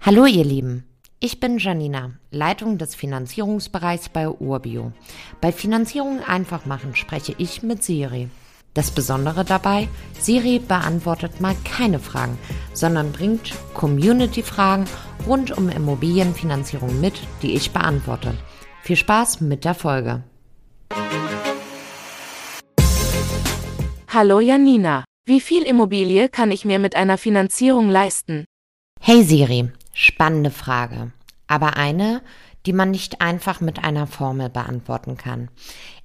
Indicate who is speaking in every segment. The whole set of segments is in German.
Speaker 1: Hallo ihr Lieben, ich bin Janina, Leitung des Finanzierungsbereichs bei Urbio. Bei Finanzierung einfach machen spreche ich mit Siri. Das Besondere dabei, Siri beantwortet mal keine Fragen, sondern bringt Community-Fragen rund um Immobilienfinanzierung mit, die ich beantworte. Viel Spaß mit der Folge.
Speaker 2: Hallo Janina, wie viel Immobilie kann ich mir mit einer Finanzierung leisten?
Speaker 1: Hey Siri, spannende Frage, aber eine, die man nicht einfach mit einer Formel beantworten kann.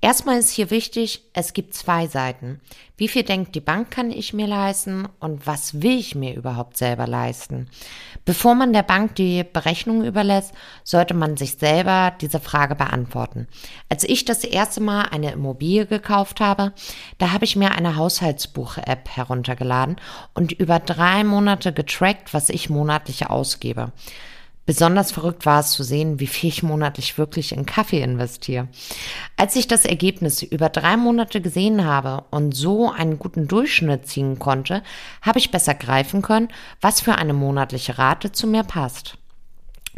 Speaker 1: Erstmal ist hier wichtig, es gibt zwei Seiten. Wie viel denkt die Bank kann ich mir leisten und was will ich mir überhaupt selber leisten? Bevor man der Bank die Berechnung überlässt, sollte man sich selber diese Frage beantworten. Als ich das erste Mal eine Immobilie gekauft habe, da habe ich mir eine Haushaltsbuch-App heruntergeladen und über drei Monate getrackt, was ich monatlich ausgebe. Besonders verrückt war es zu sehen, wie viel ich monatlich wirklich in Kaffee investiere. Als ich das Ergebnis über drei Monate gesehen habe und so einen guten Durchschnitt ziehen konnte, habe ich besser greifen können, was für eine monatliche Rate zu mir passt.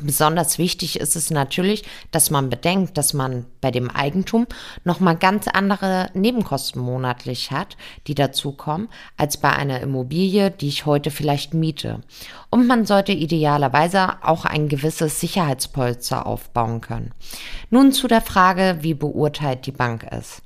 Speaker 1: Besonders wichtig ist es natürlich, dass man bedenkt, dass man bei dem Eigentum nochmal ganz andere Nebenkosten monatlich hat, die dazukommen, als bei einer Immobilie, die ich heute vielleicht miete. Und man sollte idealerweise auch ein gewisses Sicherheitspolster aufbauen können. Nun zu der Frage, wie beurteilt die Bank es.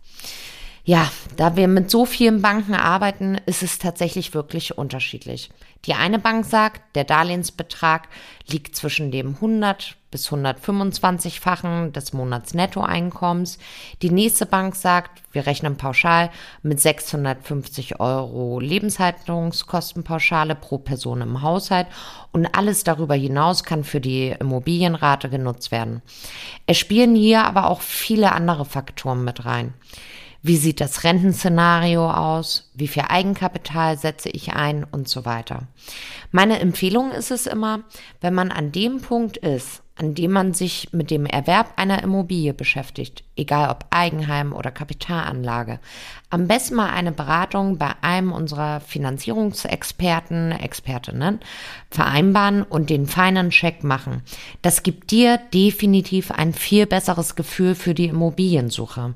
Speaker 1: Ja, da wir mit so vielen Banken arbeiten, ist es tatsächlich wirklich unterschiedlich. Die eine Bank sagt, der Darlehensbetrag liegt zwischen dem 100 bis 125-fachen des Monatsnettoeinkommens. Die nächste Bank sagt, wir rechnen pauschal mit 650 Euro Lebenshaltungskostenpauschale pro Person im Haushalt und alles darüber hinaus kann für die Immobilienrate genutzt werden. Es spielen hier aber auch viele andere Faktoren mit rein. Wie sieht das Rentenszenario aus? Wie viel Eigenkapital setze ich ein und so weiter. Meine Empfehlung ist es immer, wenn man an dem Punkt ist, an dem man sich mit dem Erwerb einer Immobilie beschäftigt, egal ob Eigenheim oder Kapitalanlage, am besten mal eine Beratung bei einem unserer Finanzierungsexperten, Expertinnen vereinbaren und den feinen Check machen. Das gibt dir definitiv ein viel besseres Gefühl für die Immobiliensuche.